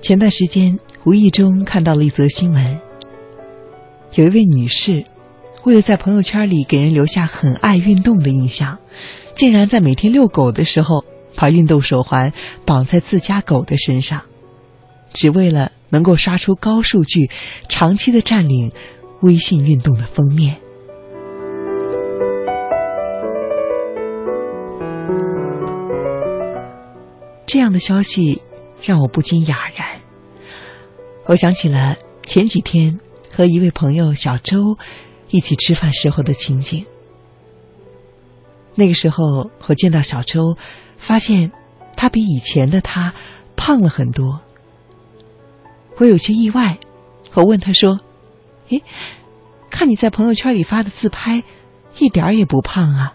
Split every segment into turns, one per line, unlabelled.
前段时间无意中看到了一则新闻，有一位女士，为了在朋友圈里给人留下很爱运动的印象，竟然在每天遛狗的时候把运动手环绑在自家狗的身上，只为了能够刷出高数据，长期的占领微信运动的封面。这样的消息让我不禁哑然。我想起了前几天和一位朋友小周一起吃饭时候的情景。那个时候，我见到小周，发现他比以前的他胖了很多。我有些意外，我问他说：“诶，看你在朋友圈里发的自拍，一点儿也不胖啊。”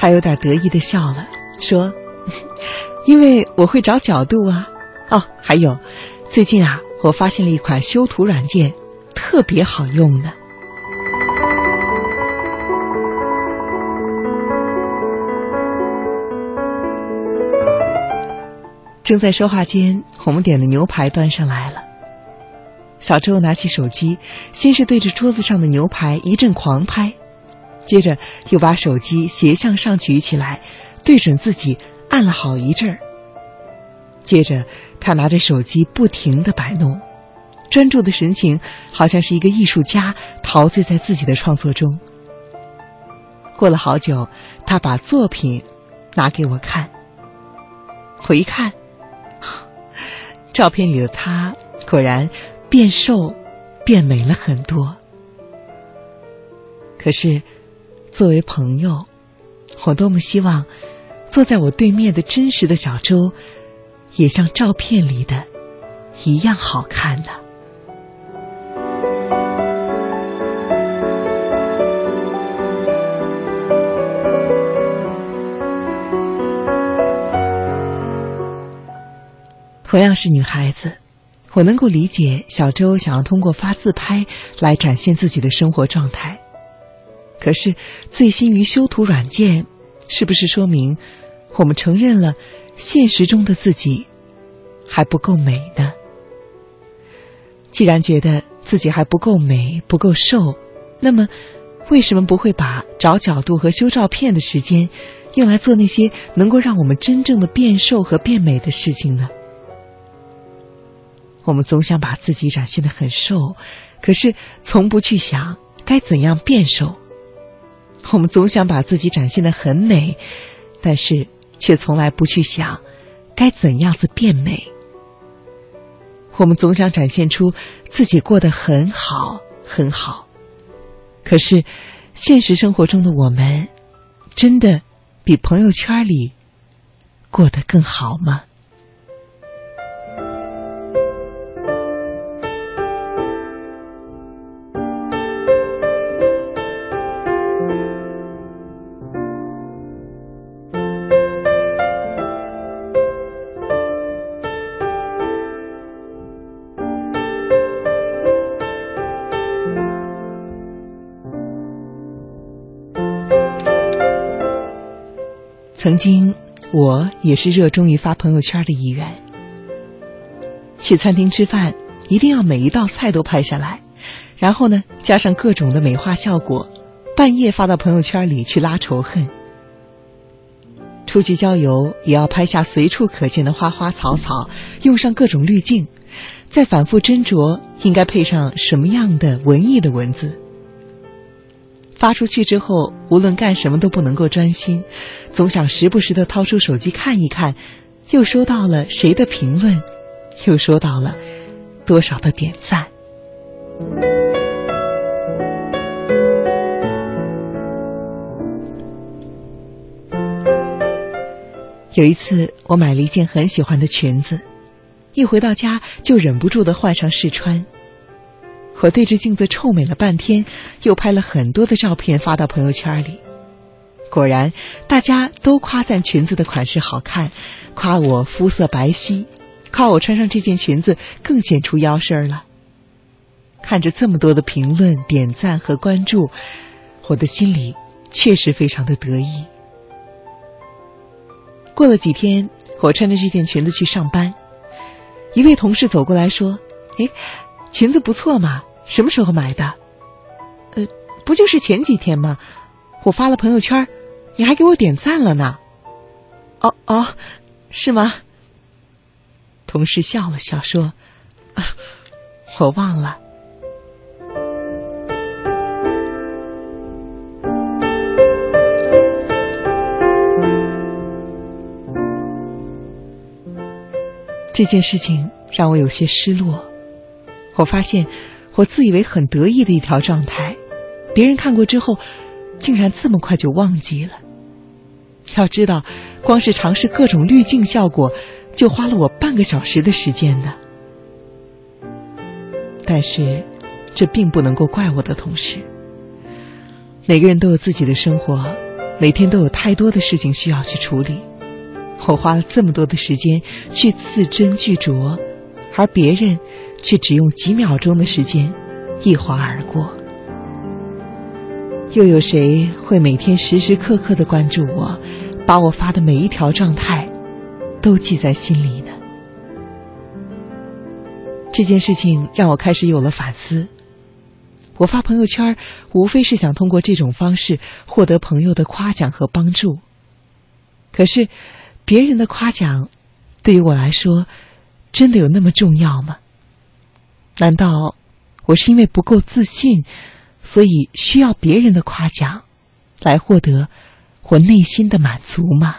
他有点得意的笑了，说：“ 因为我会找角度啊。哦，还有，最近啊，我发现了一款修图软件，特别好用呢。”正在说话间，我们点的牛排端上来了。小周拿起手机，先是对着桌子上的牛排一阵狂拍。接着又把手机斜向上举起来，对准自己按了好一阵儿。接着他拿着手机不停的摆弄，专注的神情好像是一个艺术家陶醉在自己的创作中。过了好久，他把作品拿给我看。我一看，照片里的他果然变瘦、变美了很多。可是。作为朋友，我多么希望坐在我对面的真实的小周，也像照片里的一样好看呢。同样是女孩子，我能够理解小周想要通过发自拍来展现自己的生活状态。可是，醉心于修图软件，是不是说明我们承认了现实中的自己还不够美呢？既然觉得自己还不够美、不够瘦，那么为什么不会把找角度和修照片的时间用来做那些能够让我们真正的变瘦和变美的事情呢？我们总想把自己展现的很瘦，可是从不去想该怎样变瘦。我们总想把自己展现的很美，但是却从来不去想该怎样子变美。我们总想展现出自己过得很好很好，可是现实生活中的我们，真的比朋友圈里过得更好吗？曾经，我也是热衷于发朋友圈的一员。去餐厅吃饭，一定要每一道菜都拍下来，然后呢，加上各种的美化效果，半夜发到朋友圈里去拉仇恨。出去郊游，也要拍下随处可见的花花草草，用上各种滤镜，再反复斟酌应该配上什么样的文艺的文字。发出去之后，无论干什么都不能够专心，总想时不时的掏出手机看一看，又收到了谁的评论，又收到了多少的点赞。有一次，我买了一件很喜欢的裙子，一回到家就忍不住的换上试穿。我对着镜子臭美了半天，又拍了很多的照片发到朋友圈里。果然，大家都夸赞裙子的款式好看，夸我肤色白皙，夸我穿上这件裙子更显出腰身了。看着这么多的评论、点赞和关注，我的心里确实非常的得意。过了几天，我穿着这件裙子去上班，一位同事走过来说：“哎，裙子不错嘛，什么时候买的？”“呃，不就是前几天吗？我发了朋友圈，你还给我点赞了呢。”“哦哦，是吗？”同事笑了笑说：“啊 我忘了。”这件事情让我有些失落。我发现，我自以为很得意的一条状态，别人看过之后，竟然这么快就忘记了。要知道，光是尝试各种滤镜效果，就花了我半个小时的时间呢。但是，这并不能够怪我的同事。每个人都有自己的生活，每天都有太多的事情需要去处理。我花了这么多的时间去字斟句酌，而别人却只用几秒钟的时间一划而过。又有谁会每天时时刻刻的关注我，把我发的每一条状态都记在心里呢？这件事情让我开始有了反思。我发朋友圈，无非是想通过这种方式获得朋友的夸奖和帮助。可是。别人的夸奖，对于我来说，真的有那么重要吗？难道我是因为不够自信，所以需要别人的夸奖，来获得我内心的满足吗？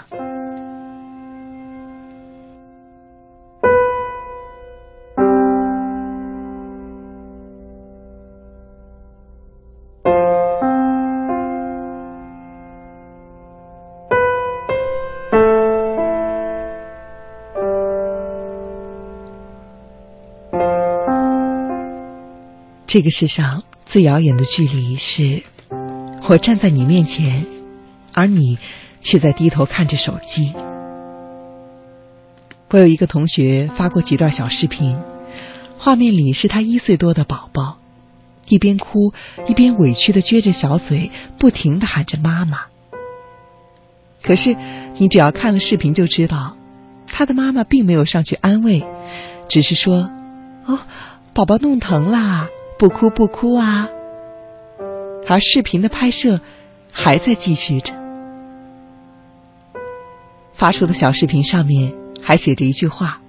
这个世上最遥远的距离是，我站在你面前，而你却在低头看着手机。我有一个同学发过几段小视频，画面里是他一岁多的宝宝，一边哭一边委屈的撅着小嘴，不停的喊着妈妈。可是，你只要看了视频就知道，他的妈妈并没有上去安慰，只是说：“哦，宝宝弄疼啦。”不哭不哭啊！而视频的拍摄还在继续着。发出的小视频上面还写着一句话：“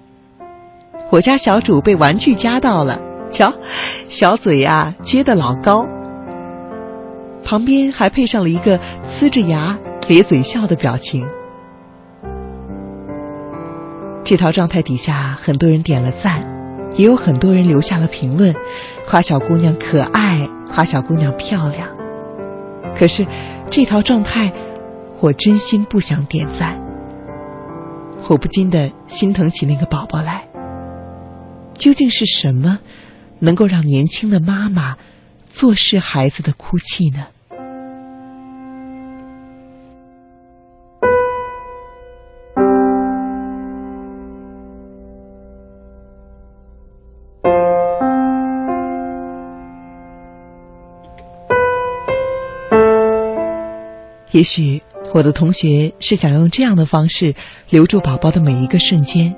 我家小主被玩具夹到了，瞧，小嘴呀撅得老高。”旁边还配上了一个呲着牙咧嘴笑的表情。这条状态底下很多人点了赞。也有很多人留下了评论，夸小姑娘可爱，夸小姑娘漂亮。可是，这条状态，我真心不想点赞。我不禁的心疼起那个宝宝来。究竟是什么，能够让年轻的妈妈坐视孩子的哭泣呢？也许我的同学是想用这样的方式留住宝宝的每一个瞬间，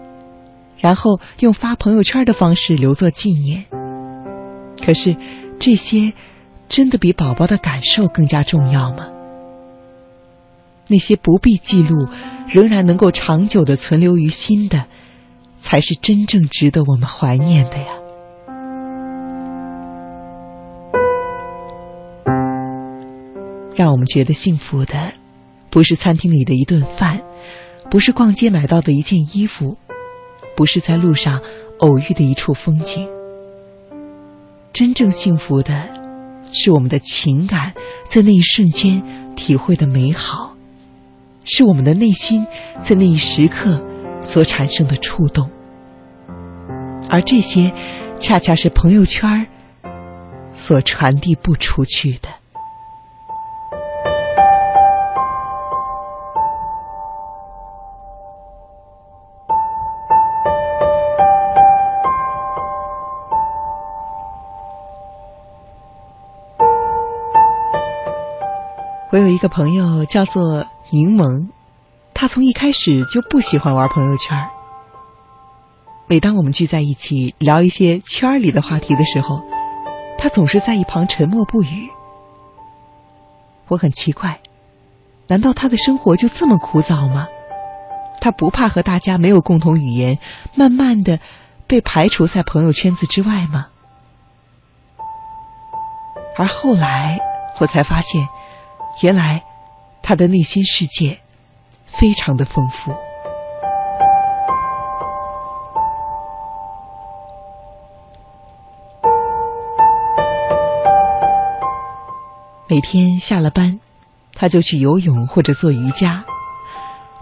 然后用发朋友圈的方式留作纪念。可是，这些真的比宝宝的感受更加重要吗？那些不必记录，仍然能够长久的存留于心的，才是真正值得我们怀念的呀。让我们觉得幸福的，不是餐厅里的一顿饭，不是逛街买到的一件衣服，不是在路上偶遇的一处风景。真正幸福的，是我们的情感在那一瞬间体会的美好，是我们的内心在那一时刻所产生的触动。而这些，恰恰是朋友圈所传递不出去的。我有一个朋友叫做柠檬，他从一开始就不喜欢玩朋友圈。每当我们聚在一起聊一些圈里的话题的时候，他总是在一旁沉默不语。我很奇怪，难道他的生活就这么枯燥吗？他不怕和大家没有共同语言，慢慢的被排除在朋友圈子之外吗？而后来我才发现。原来，他的内心世界非常的丰富。每天下了班，他就去游泳或者做瑜伽。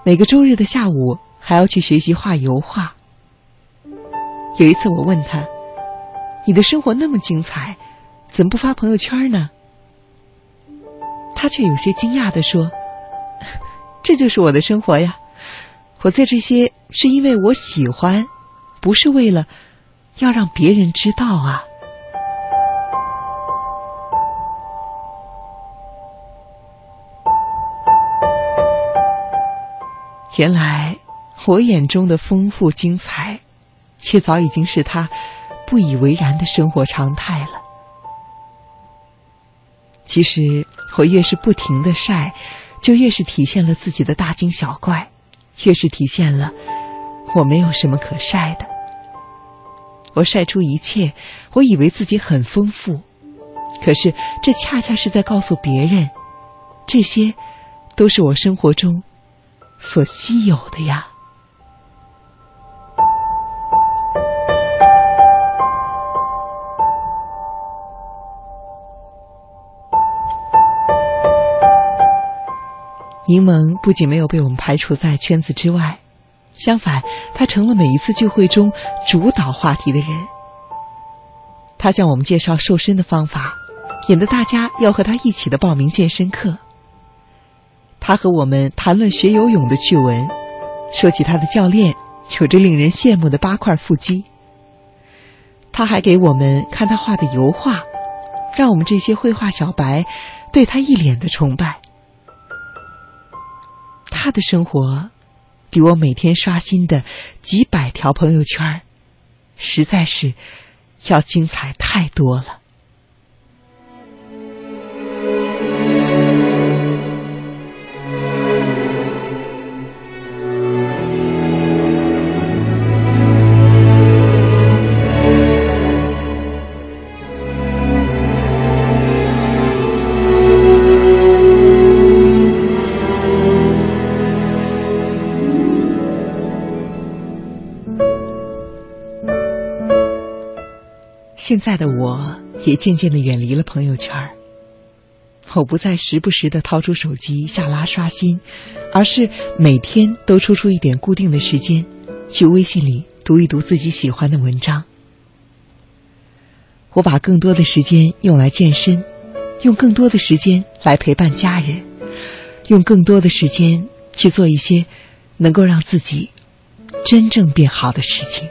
每个周日的下午，还要去学习画油画。有一次，我问他：“你的生活那么精彩，怎么不发朋友圈呢？”他却有些惊讶的说：“ 这就是我的生活呀！我做这些是因为我喜欢，不是为了要让别人知道啊。”原来我眼中的丰富精彩，却早已经是他不以为然的生活常态了。其实。我越是不停的晒，就越是体现了自己的大惊小怪，越是体现了我没有什么可晒的。我晒出一切，我以为自己很丰富，可是这恰恰是在告诉别人，这些都是我生活中所稀有的呀。柠檬不仅没有被我们排除在圈子之外，相反，他成了每一次聚会中主导话题的人。他向我们介绍瘦身的方法，引得大家要和他一起的报名健身课。他和我们谈论学游泳的趣闻，说起他的教练有着令人羡慕的八块腹肌。他还给我们看他画的油画，让我们这些绘画小白对他一脸的崇拜。他的生活，比我每天刷新的几百条朋友圈实在是要精彩太多了。现在的我也渐渐的远离了朋友圈我不再时不时的掏出手机下拉刷新，而是每天都抽出一点固定的时间，去微信里读一读自己喜欢的文章。我把更多的时间用来健身，用更多的时间来陪伴家人，用更多的时间去做一些能够让自己真正变好的事情。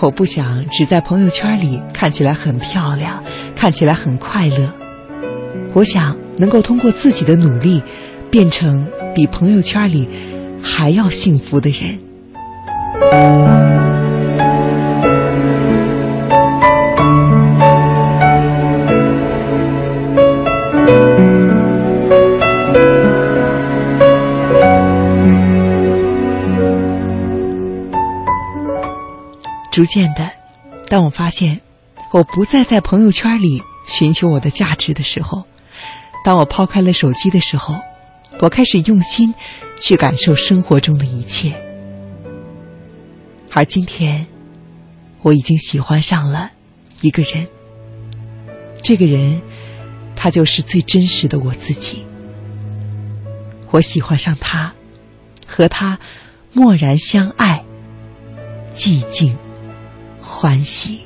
我不想只在朋友圈里看起来很漂亮，看起来很快乐。我想能够通过自己的努力，变成比朋友圈里还要幸福的人。逐渐的，当我发现我不再在朋友圈里寻求我的价值的时候，当我抛开了手机的时候，我开始用心去感受生活中的一切。而今天，我已经喜欢上了一个人。这个人，他就是最真实的我自己。我喜欢上他，和他默然相爱，寂静。欢喜。